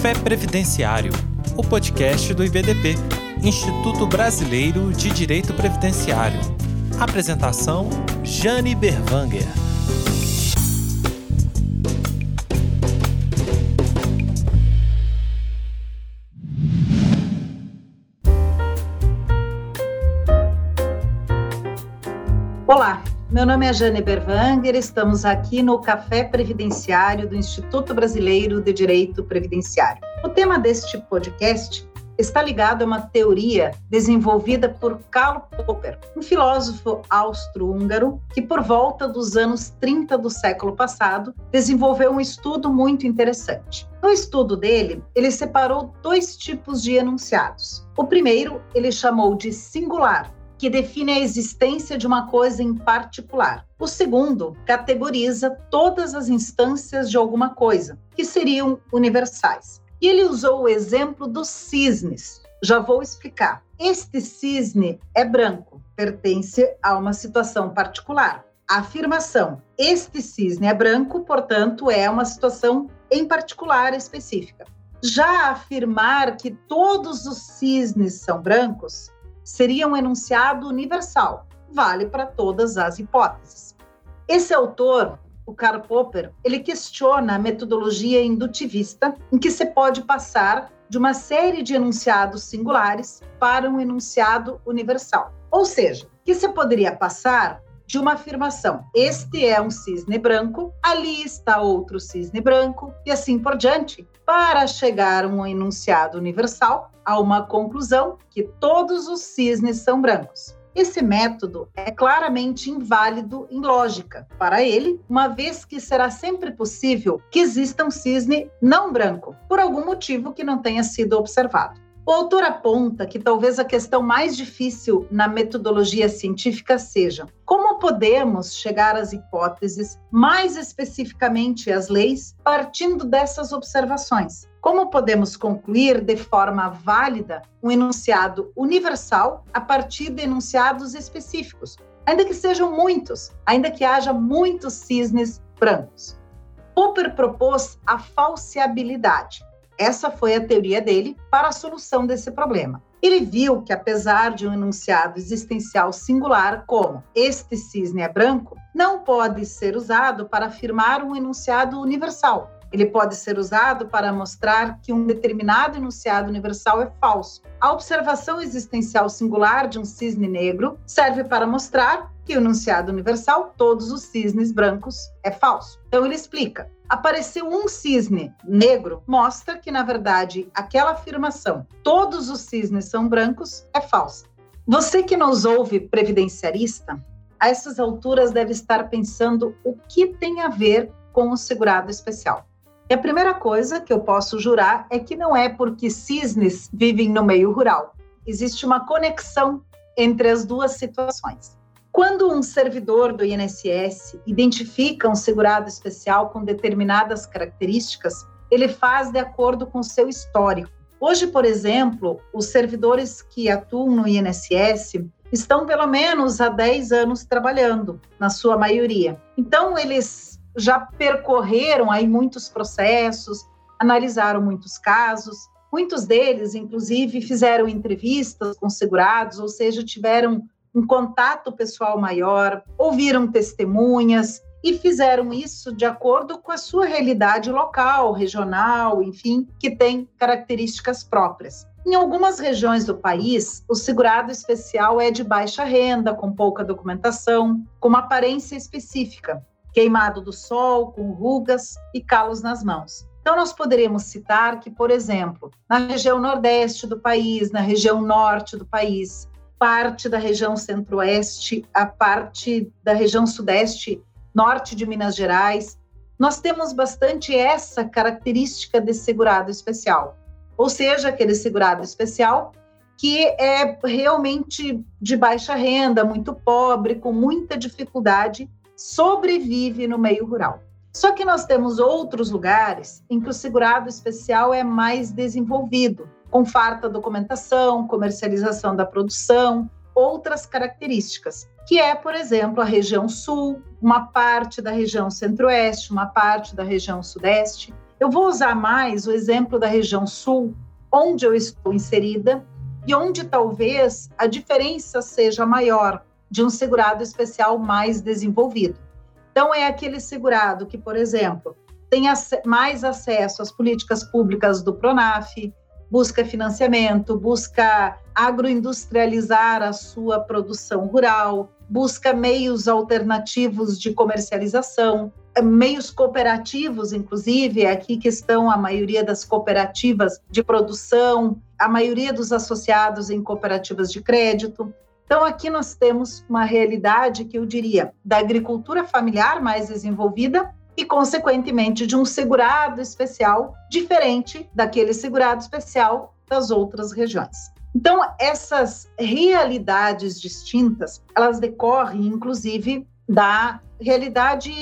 Café Previdenciário, o podcast do IBDP, Instituto Brasileiro de Direito Previdenciário. Apresentação: Jane Berwanger. Olá, meu nome é Jane Berwanger, estamos aqui no Café Previdenciário do Instituto Brasileiro de Direito Previdenciário. O tema deste podcast está ligado a uma teoria desenvolvida por Karl Popper, um filósofo austro-húngaro que, por volta dos anos 30 do século passado, desenvolveu um estudo muito interessante. No estudo dele, ele separou dois tipos de enunciados. O primeiro ele chamou de singular, que define a existência de uma coisa em particular. O segundo categoriza todas as instâncias de alguma coisa, que seriam universais. E ele usou o exemplo dos cisnes. Já vou explicar. Este cisne é branco, pertence a uma situação particular. A afirmação este cisne é branco, portanto, é uma situação em particular específica. Já afirmar que todos os cisnes são brancos seria um enunciado universal, vale para todas as hipóteses. Esse autor, o Karl Popper, ele questiona a metodologia indutivista em que se pode passar de uma série de enunciados singulares para um enunciado universal. Ou seja, que se poderia passar de uma afirmação: este é um cisne branco, ali está outro cisne branco, e assim por diante, para chegar a um enunciado universal, a uma conclusão que todos os cisnes são brancos. Esse método é claramente inválido em lógica para ele, uma vez que será sempre possível que exista um cisne não branco, por algum motivo que não tenha sido observado. O autor aponta que talvez a questão mais difícil na metodologia científica seja como podemos chegar às hipóteses, mais especificamente às leis, partindo dessas observações. Como podemos concluir de forma válida um enunciado universal a partir de enunciados específicos, ainda que sejam muitos, ainda que haja muitos cisnes brancos? Popper propôs a falseabilidade, essa foi a teoria dele para a solução desse problema. Ele viu que, apesar de um enunciado existencial singular, como este cisne é branco, não pode ser usado para afirmar um enunciado universal. Ele pode ser usado para mostrar que um determinado enunciado universal é falso. A observação existencial singular de um cisne negro serve para mostrar que o enunciado universal, todos os cisnes brancos, é falso. Então ele explica: apareceu um cisne negro, mostra que, na verdade, aquela afirmação, todos os cisnes são brancos, é falsa. Você que nos ouve, previdenciarista, a essas alturas deve estar pensando o que tem a ver com o segurado especial. E a primeira coisa que eu posso jurar é que não é porque cisnes vivem no meio rural. Existe uma conexão entre as duas situações. Quando um servidor do INSS identifica um segurado especial com determinadas características, ele faz de acordo com seu histórico. Hoje, por exemplo, os servidores que atuam no INSS estão pelo menos há 10 anos trabalhando, na sua maioria. Então, eles já percorreram aí muitos processos, analisaram muitos casos, muitos deles, inclusive, fizeram entrevistas com segurados, ou seja, tiveram um contato pessoal maior, ouviram testemunhas e fizeram isso de acordo com a sua realidade local, regional, enfim, que tem características próprias. Em algumas regiões do país, o segurado especial é de baixa renda, com pouca documentação, com uma aparência específica, queimado do sol, com rugas e calos nas mãos. Então, nós poderíamos citar que, por exemplo, na região nordeste do país, na região norte do país, parte da região centro-oeste, a parte da região sudeste, norte de Minas Gerais. Nós temos bastante essa característica de segurado especial, ou seja, aquele segurado especial que é realmente de baixa renda, muito pobre, com muita dificuldade, sobrevive no meio rural. Só que nós temos outros lugares em que o segurado especial é mais desenvolvido, com farta documentação, comercialização da produção, outras características, que é, por exemplo, a região sul, uma parte da região centro-oeste, uma parte da região sudeste. Eu vou usar mais o exemplo da região sul, onde eu estou inserida e onde talvez a diferença seja maior de um segurado especial mais desenvolvido. Então, é aquele segurado que, por exemplo, tem mais acesso às políticas públicas do PRONAF, busca financiamento, busca agroindustrializar a sua produção rural, busca meios alternativos de comercialização, meios cooperativos, inclusive, é aqui que estão a maioria das cooperativas de produção, a maioria dos associados em cooperativas de crédito. Então, aqui nós temos uma realidade que eu diria da agricultura familiar mais desenvolvida e, consequentemente, de um segurado especial diferente daquele segurado especial das outras regiões. Então, essas realidades distintas, elas decorrem, inclusive, da realidade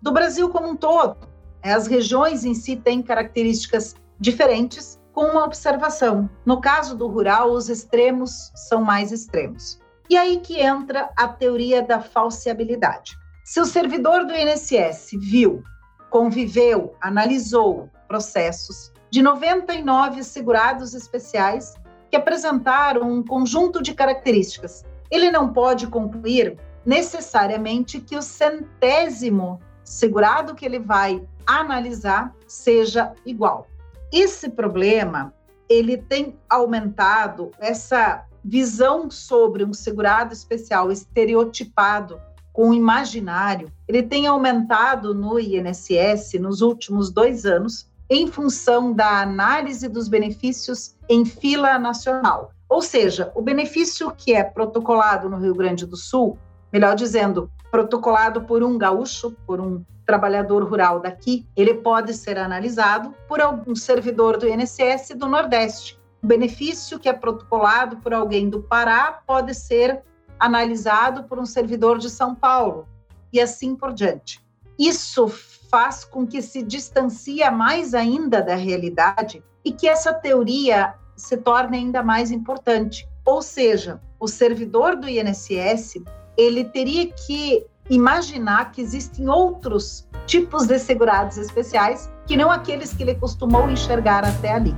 do Brasil como um todo. As regiões em si têm características diferentes, com uma observação. No caso do rural, os extremos são mais extremos. E aí que entra a teoria da falseabilidade. Se o servidor do INSS viu, conviveu, analisou processos de 99 segurados especiais que apresentaram um conjunto de características, ele não pode concluir necessariamente que o centésimo segurado que ele vai analisar seja igual. Esse problema, ele tem aumentado essa visão sobre um segurado especial estereotipado com o imaginário, ele tem aumentado no INSS nos últimos dois anos em função da análise dos benefícios em fila nacional. Ou seja, o benefício que é protocolado no Rio Grande do Sul, melhor dizendo, protocolado por um gaúcho, por um trabalhador rural daqui, ele pode ser analisado por algum servidor do INSS do Nordeste. O benefício que é protocolado por alguém do Pará pode ser analisado por um servidor de São Paulo e assim por diante. Isso faz com que se distancie mais ainda da realidade e que essa teoria se torne ainda mais importante. Ou seja, o servidor do INSS ele teria que imaginar que existem outros tipos de segurados especiais que não aqueles que ele costumou enxergar até ali.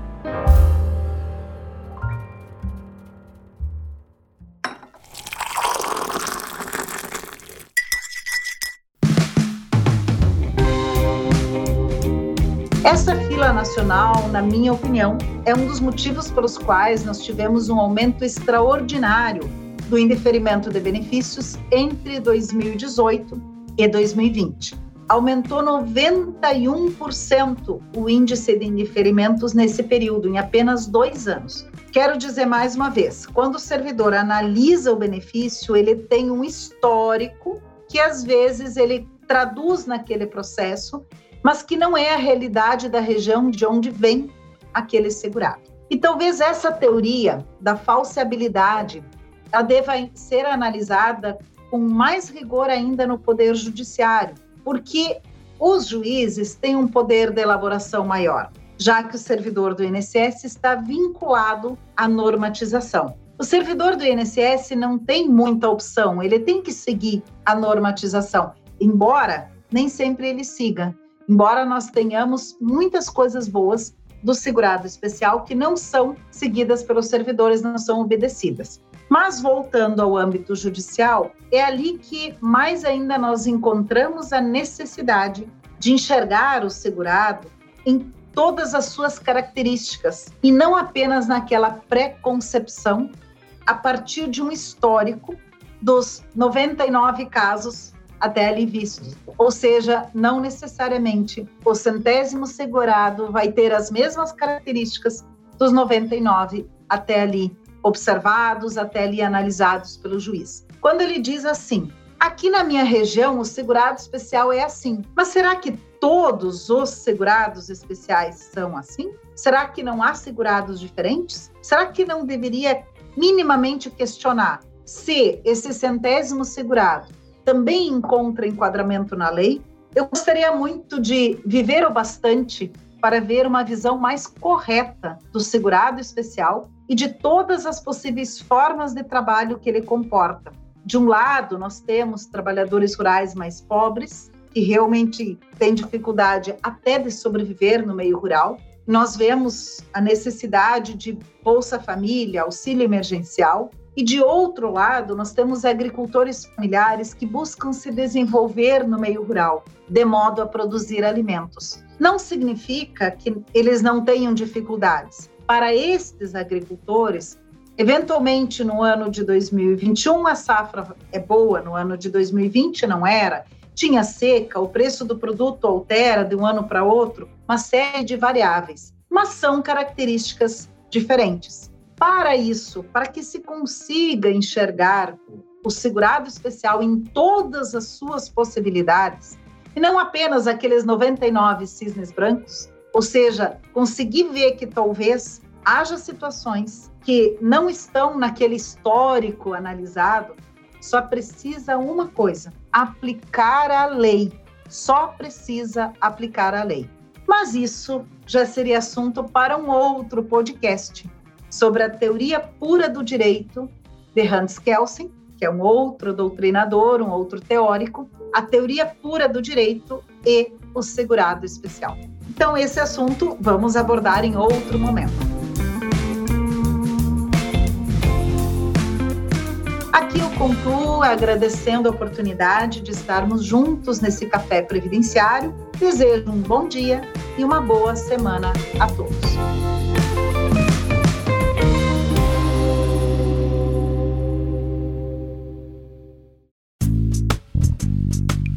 Essa fila nacional, na minha opinião, é um dos motivos pelos quais nós tivemos um aumento extraordinário do indeferimento de benefícios entre 2018 e 2020. Aumentou 91% o índice de indeferimentos nesse período, em apenas dois anos. Quero dizer mais uma vez: quando o servidor analisa o benefício, ele tem um histórico que às vezes ele traduz naquele processo, mas que não é a realidade da região de onde vem aquele segurado. E talvez essa teoria da falseabilidade ela deva ser analisada com mais rigor ainda no Poder Judiciário, porque os juízes têm um poder de elaboração maior, já que o servidor do INSS está vinculado à normatização. O servidor do INSS não tem muita opção, ele tem que seguir a normatização, embora nem sempre ele siga. Embora nós tenhamos muitas coisas boas do segurado especial que não são seguidas pelos servidores, não são obedecidas. Mas voltando ao âmbito judicial, é ali que mais ainda nós encontramos a necessidade de enxergar o segurado em todas as suas características e não apenas naquela pré-concepção a partir de um histórico dos 99 casos até ali vistos. Ou seja, não necessariamente o centésimo segurado vai ter as mesmas características dos 99 até ali observados, até ali analisados pelo juiz. Quando ele diz assim: aqui na minha região o segurado especial é assim, mas será que todos os segurados especiais são assim? Será que não há segurados diferentes? Será que não deveria minimamente questionar se esse centésimo segurado também encontra enquadramento na lei? Eu gostaria muito de viver o bastante para ver uma visão mais correta do segurado especial e de todas as possíveis formas de trabalho que ele comporta. De um lado, nós temos trabalhadores rurais mais pobres, que realmente têm dificuldade até de sobreviver no meio rural. Nós vemos a necessidade de Bolsa Família, auxílio emergencial, e de outro lado, nós temos agricultores familiares que buscam se desenvolver no meio rural, de modo a produzir alimentos. Não significa que eles não tenham dificuldades. Para estes agricultores, eventualmente no ano de 2021 a safra é boa, no ano de 2020 não era, tinha seca, o preço do produto altera de um ano para outro, uma série de variáveis, mas são características diferentes. Para isso, para que se consiga enxergar o segurado especial em todas as suas possibilidades, e não apenas aqueles 99 cisnes brancos, ou seja, conseguir ver que talvez haja situações que não estão naquele histórico analisado, só precisa uma coisa: aplicar a lei. Só precisa aplicar a lei. Mas isso já seria assunto para um outro podcast sobre a teoria pura do direito de Hans Kelsen, que é um outro doutrinador, um outro teórico, a teoria pura do direito e o segurado especial. Então, esse assunto vamos abordar em outro momento. Aqui eu concluo agradecendo a oportunidade de estarmos juntos nesse café previdenciário. Desejo um bom dia e uma boa semana a todos.